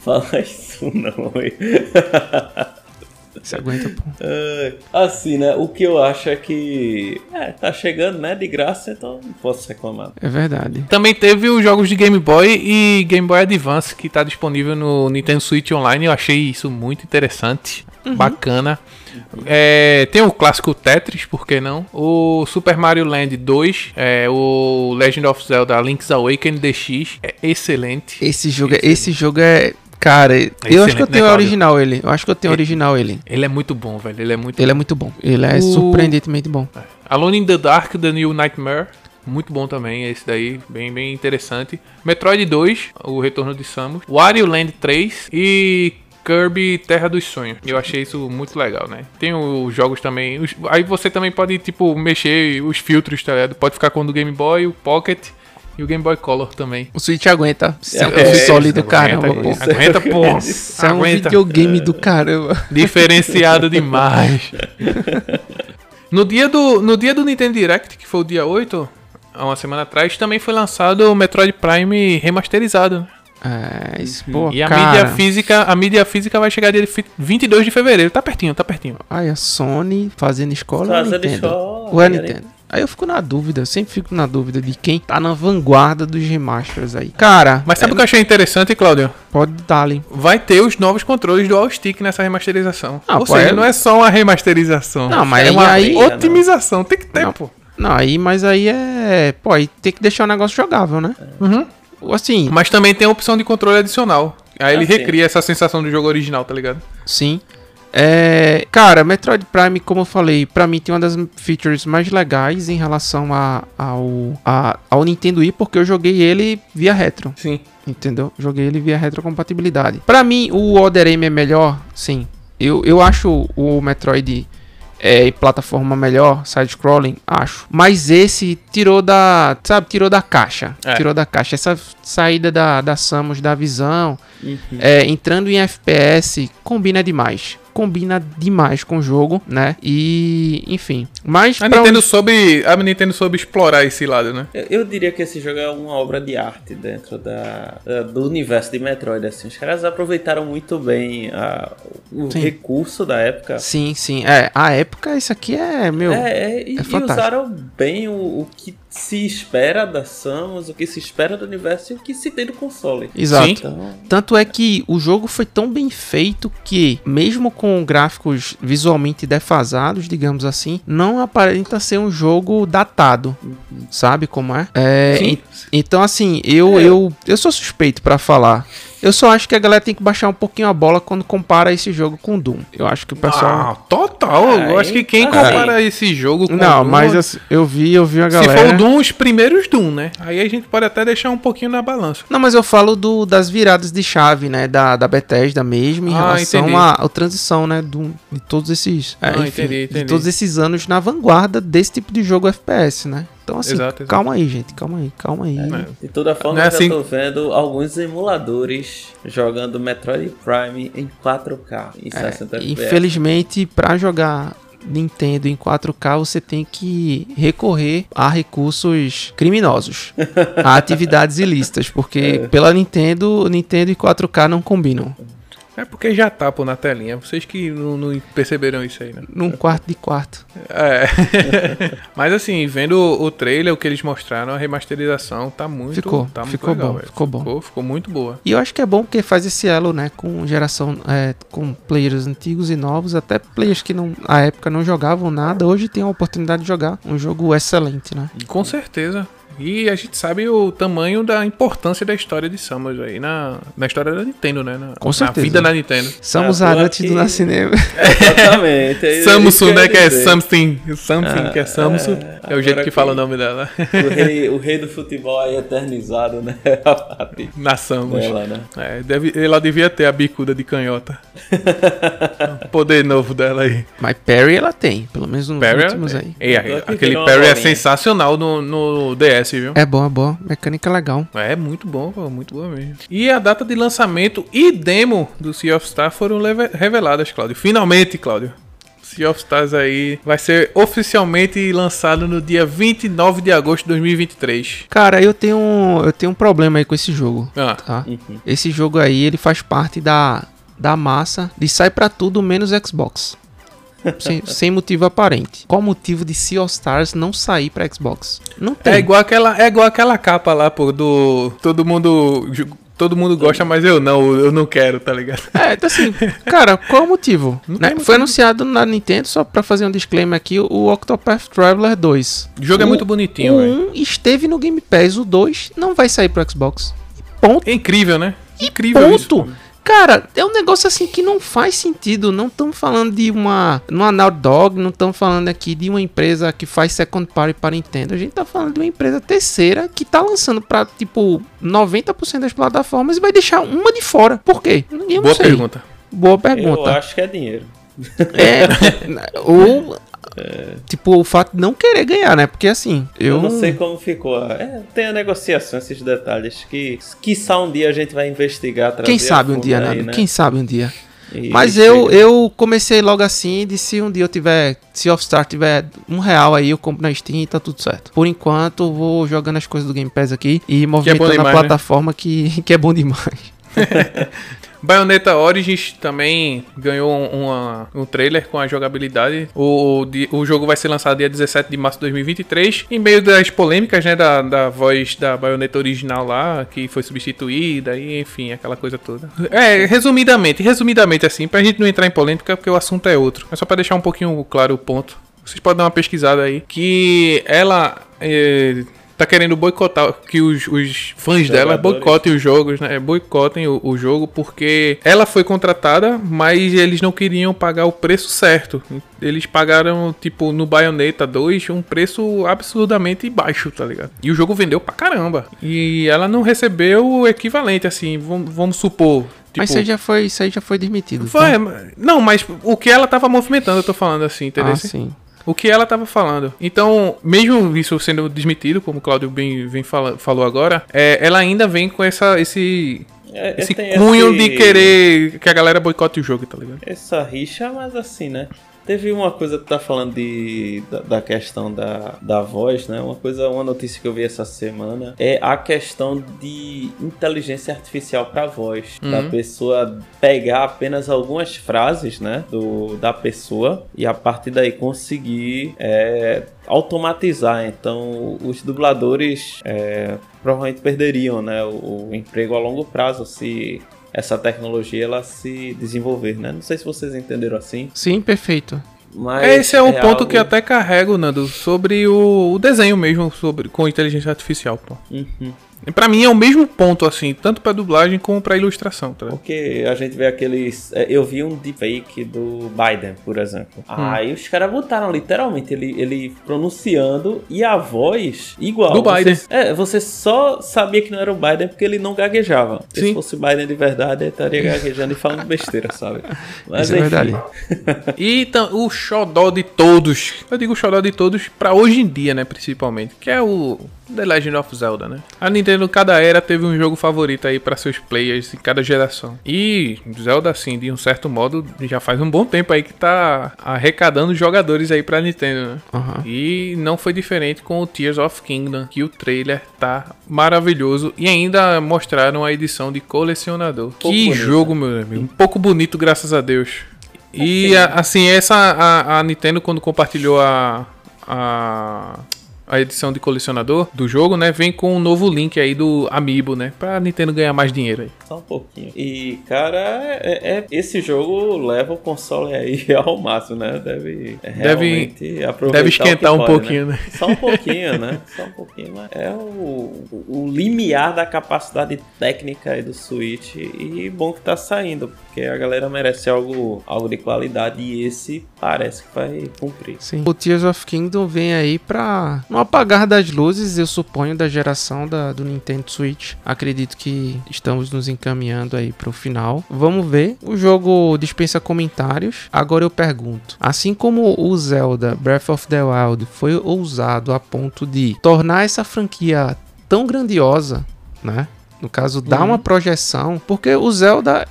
Fala isso não,
Você aguenta, pô.
assim, né? O que eu acho é que. É, tá chegando, né? De graça, então não posso reclamar.
É verdade.
Também teve os jogos de Game Boy e Game Boy Advance que tá disponível no Nintendo Switch Online. Eu achei isso muito interessante. Uhum. Bacana. É, tem o clássico Tetris, por que não? O Super Mario Land 2, é, o Legend of Zelda Link's Awakening DX é excelente.
Esse jogo, é, excelente. esse jogo é Cara, é eu acho que eu tenho né, original ele. Eu acho que eu tenho ele, original ele.
Ele é muito bom, velho. Ele é muito
Ele é muito bom. Ele é o... surpreendentemente bom. É.
Alone in the Dark, The New Nightmare. Muito bom também, esse daí, bem, bem interessante. Metroid 2, o retorno de Samus. Wario Land 3 e Kirby Terra dos Sonhos. Eu achei isso muito legal, né? Tem os jogos também. Os, aí você também pode, tipo, mexer os filtros, tá ligado? Pode ficar com o do Game Boy, o Pocket e o Game Boy Color também.
O Switch aguenta. Isso é, um console do caramba,
pô. Aguenta, pô. Isso
é um videogame do caramba.
Diferenciado demais. no, dia do, no dia do Nintendo Direct, que foi o dia 8, há uma semana atrás, também foi lançado o Metroid Prime remasterizado, né?
É, isso, pô,
E a cara. mídia física, a mídia física vai chegar dia 22 de fevereiro. Tá pertinho, tá pertinho.
Ai, a Sony fazendo escola.
Fazendo escola.
O Nintendo. Aí eu fico na dúvida, eu sempre fico na dúvida de quem tá na vanguarda dos remasters aí. Cara.
Mas sabe o é... que eu achei interessante, Claudio?
Pode dar ali.
Vai ter os novos controles do All Stick nessa remasterização. Ah, Ou pô, seja, é... não é só uma remasterização.
Não, mas
é
uma aí,
otimização. Tem que ter,
não,
pô.
Não, aí, mas aí é. Pô, aí tem que deixar o negócio jogável, né?
Uhum.
Assim.
Mas também tem a opção de controle adicional. Aí ele assim. recria essa sensação do jogo original, tá ligado?
Sim. É, cara, Metroid Prime, como eu falei, para mim tem uma das features mais legais em relação a, ao, a, ao Nintendo Wii, porque eu joguei ele via retro.
Sim.
Entendeu? Joguei ele via retrocompatibilidade. Para mim, o Other M é melhor, sim. Eu, eu acho o Metroid é, plataforma melhor, side-scrolling, acho. Mas esse tirou da, sabe, tirou da caixa. É. Tirou da caixa. Essa saída da, da Samus, da visão, uhum. é, entrando em FPS, combina demais combina demais com o jogo, né? E, enfim. Mas.
A Nintendo, onde... soube, a Nintendo soube explorar esse lado, né?
Eu, eu, diria que esse jogo é uma obra de arte dentro da, do universo de Metroid. Assim. Os caras aproveitaram muito bem a, o sim. recurso da época.
Sim, sim. É, a época, isso aqui é, meu.
É, é, é e, e usaram bem o, o que se espera da Samus, o que se espera do universo e o que se tem do console.
Exato.
Então,
Tanto é que o jogo foi tão bem feito que, mesmo com gráficos visualmente defasados, digamos assim, não aparenta ser um jogo datado. Sabe como é? É, então, assim, eu,
É.
eu, eu sou suspeito pra falar. Eu só acho que a galera tem que baixar um pouquinho a bola quando compara esse jogo com Doom. Eu acho que o pessoal.
Ah, total. Eu
Ah,
acho que quem
assim.
compara esse jogo com
não,
o Doom,
mas assim, eu vi, eu vi a
se
galera.
for o Doom, os primeiros Doom, né? Aí a gente pode até deixar um pouquinho na balança.
Não, mas eu falo do, das viradas de chave, né? Da, da Bethesda mesmo, em
Ah,
relação
entendi.
à à transição, né? Do, de todos esses. é,
Ah, entendi,
De
entendi.
todos esses anos na vanguarda desse tipo de jogo FPS, né? Então, assim,
Exato, exato.
calma aí, gente. Calma aí, calma aí.
É.
de toda forma,
é
eu já
assim-
tô vendo alguns emuladores jogando Metroid Prime em 4K, em
É,
60 FPS.
infelizmente, pra jogar Nintendo em 4K, você tem que recorrer a recursos criminosos, a atividades ilícitas, porque pela Nintendo, Nintendo e 4K não combinam.
É porque já tá, pô, na telinha. Vocês que não, não perceberam isso aí, né?
Num quarto de quarto.
É. Mas assim, vendo o trailer, o que eles mostraram, a remasterização tá muito.
Ficou,
tá muito
ficou
legal,
bom,
velho.
ficou bom.
Ficou, ficou muito boa.
E eu acho que é bom porque faz esse elo, né, com geração, é, com players antigos e novos, até players que não, à época não jogavam nada, hoje tem a oportunidade de jogar um jogo excelente, né?
Com certeza. E a gente sabe o tamanho da importância da história de Samus aí na, na história da Nintendo, né? Na,
Com
na
certeza.
vida da Nintendo.
Samus
Ah,
Arantes
aqui.
do Nascimento.
Exatamente. é
Samsung, né? Que é something. Something, que é Samsung. É, o jeito
agora
que fala o
que-
nome dela.
O rei, o rei do futebol aí eternizado, né?
Na Samus.
dela, né?
É, deve, ela devia ter a bicuda de canhota. O Poder novo dela aí.
Mas Perry ela tem, pelo menos nos
Parry,
últimos aí.
Aqui
aquele Parry é sensacional no, no DS, viu?
É bom, é bom. Mecânica legal.
É muito bom, pô, muito bom mesmo. E a data de lançamento e demo do Sea of Stars foram reveladas, Cláudio. Finalmente, Cláudio. Sea of Stars aí vai ser oficialmente lançado no dia 29 de agosto de 2023.
Cara, eu tenho, um- eu tenho um problema aí com esse jogo,
Ah,
tá?
Uhum.
Esse jogo aí, ele faz parte da, da massa de sai pra tudo menos Xbox. Sem, sem motivo aparente. Qual o motivo de Sea of Stars não sair pra Xbox? Não tem.
é igual aquela, é igual aquela capa lá, pô, do todo mundo todo mundo gosta, mas eu não, eu não quero, tá ligado?
É, então assim, cara, qual o motivo? Né?
tem
Foi
motivo.
anunciado na Nintendo, só pra fazer um disclaimer aqui, o Octopath Traveler 2.
O jogo é
O-
muito bonitinho,
o
velho.
1 esteve no Game Pass, o 2 não vai sair pro Xbox. Ponto.
É incrível, né? Incrível isso.
Cara, é um negócio assim que não faz sentido. Não estamos falando de uma, uma Naughty Dog, não estamos falando aqui de uma empresa que faz second party para Nintendo. A gente tá falando de uma empresa terceira que tá lançando pra, tipo, 90% das plataformas e vai deixar uma de fora. Por quê? Eu não
Boa
sei.
pergunta.
Boa
Eu
pergunta.
acho que é dinheiro.
É, ou, tipo, o fato de não querer ganhar, né? Porque assim, eu,
Eu não sei como ficou. É, tem a negociação, esses detalhes que, quiçá um dia a gente vai investigar.
Quem sabe um dia,
aí,
né? Quem sabe um dia.
E-
Mas eu,
chega.
eu comecei logo assim e disse: se um dia eu tiver, se Off Star tiver um real aí, eu compro na Steam e tá tudo certo. Por enquanto, eu vou jogando as coisas do Game Pass aqui e movimentando
demais,
a
né?
plataforma que, que é bom demais.
Bayonetta Origins também ganhou um, uma- um trailer com a jogabilidade. O, o, o jogo vai ser lançado dia 17 de março de 2023. Em meio das polêmicas, né, da, da voz da Bayonetta original lá, que foi substituída, e enfim, aquela coisa toda. É, resumidamente, resumidamente assim, pra gente não entrar em polêmica, porque o assunto é outro. É só pra deixar um pouquinho claro o ponto. Vocês podem dar uma pesquisada aí. Que ela. é, Tá querendo boicotar que os, os fãs dela boicotem os jogos, né? Boicotem o, o jogo porque ela foi contratada, mas eles não queriam pagar o preço certo. Eles pagaram, tipo, no Bayonetta 2, um preço absurdamente baixo, tá ligado? E o jogo vendeu pra caramba. E ela não recebeu o equivalente, assim, vamos, vamos supor.
Mas
tipo,
isso aí já foi, isso aí já foi demitido.
foi,
tá?
mas- Não, mas o que ela tava movimentando, eu tô falando assim, entendeu?
Ah, sim.
O que ela tava falando. Então, mesmo isso sendo desmentido, como o Claudio bem, vem fala, falou agora, é, ela ainda vem com essa, esse,
É,
esse
tem
cunho
esse-
de querer que a galera boicote o jogo, tá ligado?
Essa rixa, mas assim, né? Teve uma coisa que tá falando de, da, da, questão da, da voz, né? Uma coisa, uma notícia que eu vi essa semana é a questão de inteligência artificial para voz. Uhum. Da pessoa pegar apenas algumas frases, né? Do, da pessoa e a partir daí conseguir é, automatizar. Então, os dubladores é, provavelmente perderiam né, o, o, emprego a longo prazo se essa tecnologia ela se desenvolver, né? Não sei se vocês entenderam assim.
Sim, perfeito.
Mas Esse é um é ponto algo... que até carrego, Nando, sobre o, o, desenho mesmo, sobre com inteligência artificial, pô. Uhum. Pra mim é o mesmo ponto, assim, tanto pra dublagem como pra ilustração, tá?
Porque a gente vê aqueles. É, eu vi um deepfake do Biden, por exemplo. Hum. Aí os caras botaram literalmente ele, ele pronunciando e a voz igual.
Do você, Biden.
É, você só sabia que não era o Biden porque ele não gaguejava. Sim. Se fosse o Biden de verdade, ele estaria gaguejando e falando besteira, sabe?
Mas Isso é verdade.
e então, o xodó de todos. Eu digo xodó de todos pra hoje em dia, né, principalmente. Que é o The Legend of Zelda, né? A Nintendo, cada era, teve um jogo favorito aí para seus players em cada geração. E Zelda, assim, de um certo modo, já faz um bom tempo aí que tá arrecadando jogadores aí pra Nintendo, né? Uhum. E não foi diferente com o Tears of Kingdom, que o trailer tá maravilhoso. E ainda mostraram a edição de colecionador. Um que jogo, meu amigo. Um pouco bonito, graças a Deus. E assim, essa a, a Nintendo quando compartilhou a, a a edição de colecionador do jogo, né, vem com um novo link aí do Amiibo, né, pra Nintendo ganhar mais dinheiro aí.
Só um pouquinho. E, cara, é, é esse jogo leva o console aí ao máximo, né? Deve realmente
deve, aproveitar Deve esquentar um
pode,
pouquinho, né?
né? Só um pouquinho, né? Só um pouquinho, mas é o, o limiar da capacidade técnica aí do Switch e bom que tá saindo, porque a galera merece algo, algo de qualidade e esse parece que vai cumprir.
Sim. O Tears of Kingdom vem aí pra no apagar das luzes, eu suponho, da geração da, do Nintendo Switch. Acredito que estamos nos encaminhando aí para o final. Vamos ver. O jogo dispensa comentários. Agora eu pergunto: assim como o Zelda Breath of the Wild foi ousado a ponto de tornar essa franquia tão grandiosa, né? No caso, dar uhum. uma projeção, porque o Zelda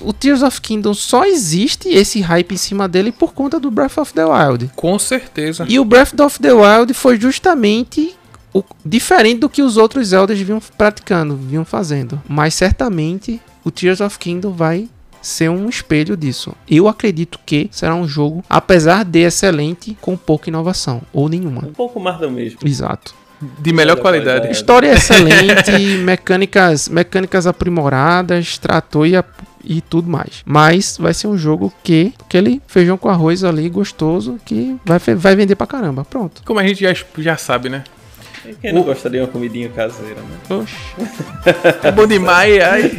o Tears of Kingdom só existe esse hype em cima dele por conta do Breath of the Wild.
Com certeza.
E o Breath of the Wild foi justamente o, diferente do que os outros Zeldas vinham praticando, vinham fazendo. Mas certamente o Tears of Kingdom vai ser um espelho disso. Eu acredito que será um jogo, apesar de excelente, com pouca inovação ou nenhuma.
Um pouco mais do mesmo.
Exato.
De melhor qualidade.
História excelente, mecânicas, mecânicas aprimoradas, tratou e, a, e tudo mais. Mas vai ser um jogo que aquele feijão com arroz ali gostoso que vai, vai vender pra caramba. Pronto.
Como a gente já, já sabe, né?
Quem não o... gostaria de uma comidinha caseira, né?
Oxe.
é bom demais, ai.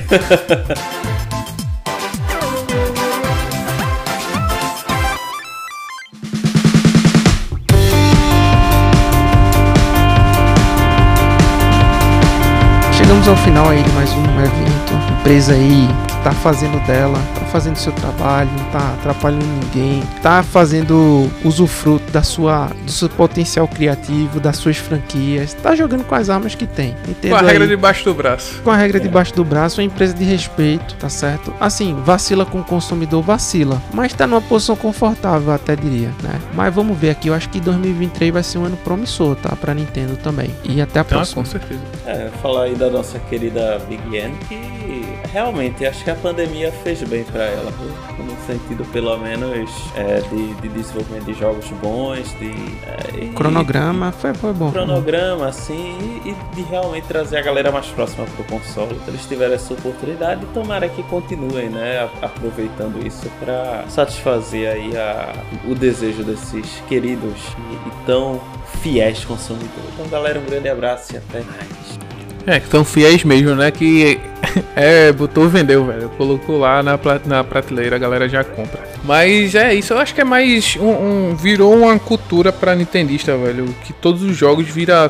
Chegamos ao final aí de mais um evento. Empresa aí tá fazendo dela, tá fazendo seu trabalho, não tá atrapalhando ninguém, tá fazendo usufruto da sua, do seu potencial criativo, das suas franquias, tá jogando com as armas que tem.
Entendo com a regra debaixo do braço.
Com a regra é. debaixo do braço, uma empresa de respeito, tá certo? Assim, vacila com o consumidor, vacila, mas tá numa posição confortável, até diria, né? Mas vamos ver aqui, eu acho que 2023 vai ser um ano promissor, tá? Pra Nintendo também. E até a próxima.
Ah, com certeza.
É, falar aí da nossa querida Big N, que realmente acho que a pandemia fez bem para ela, no sentido pelo menos é, de, de, desenvolvimento de jogos bons, de
é, cronograma foi, foi bom.
Cronograma, assim, e, e, de realmente trazer a galera mais próxima pro console. Então, eles tiveram essa oportunidade, tomara que continuem, né, aproveitando isso para satisfazer aí a, o desejo desses queridos e, e tão fiéis consumidores. Então, galera, um grande abraço e até mais.
É, que são fiéis mesmo, né? Que é, botou vendeu, velho. Colocou lá na, na prateleira, a galera já compra. Mas é isso, eu acho que é mais um. um virou uma cultura pra Nintendista, velho. Que todos os jogos vira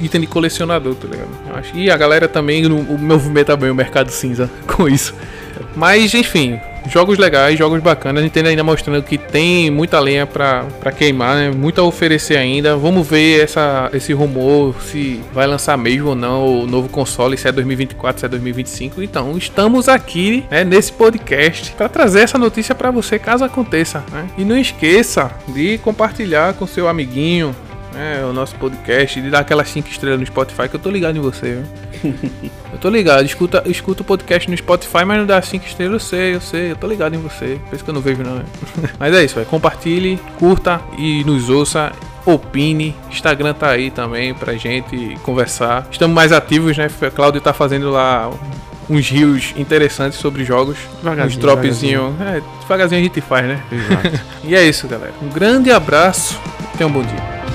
item de colecionador, tá ligado? Eu acho. E a galera também, o movimento também, o mercado cinza com isso. Mas enfim, jogos legais, jogos bacanas. A Nintendo ainda mostrando que tem muita lenha pra queimar, né? Muito a oferecer ainda. Vamos ver essa, esse rumor se vai lançar mesmo ou não o novo console, se é 2024, se é 2025. Então, estamos aqui né, nesse podcast para trazer essa notícia para você caso aconteça. Né? E não esqueça de compartilhar com seu amiguinho, é, o nosso podcast, de dar aquelas 5 estrelas no Spotify, que eu tô ligado em você, eu tô ligado, escuta, escuta o podcast no Spotify, mas não dá 5 estrelas, eu sei, eu sei, eu tô ligado em você. Por isso que eu não vejo, não. Né? mas é isso, véio. compartilhe, curta e nos ouça. Opine, Instagram tá aí também pra gente conversar. Estamos mais ativos, né? Claudio tá fazendo lá uns rios interessantes sobre jogos. Uns dropzinho. É, devagarzinho a gente faz, né? Exato. e é isso, galera. Um grande abraço. Tenha um bom dia.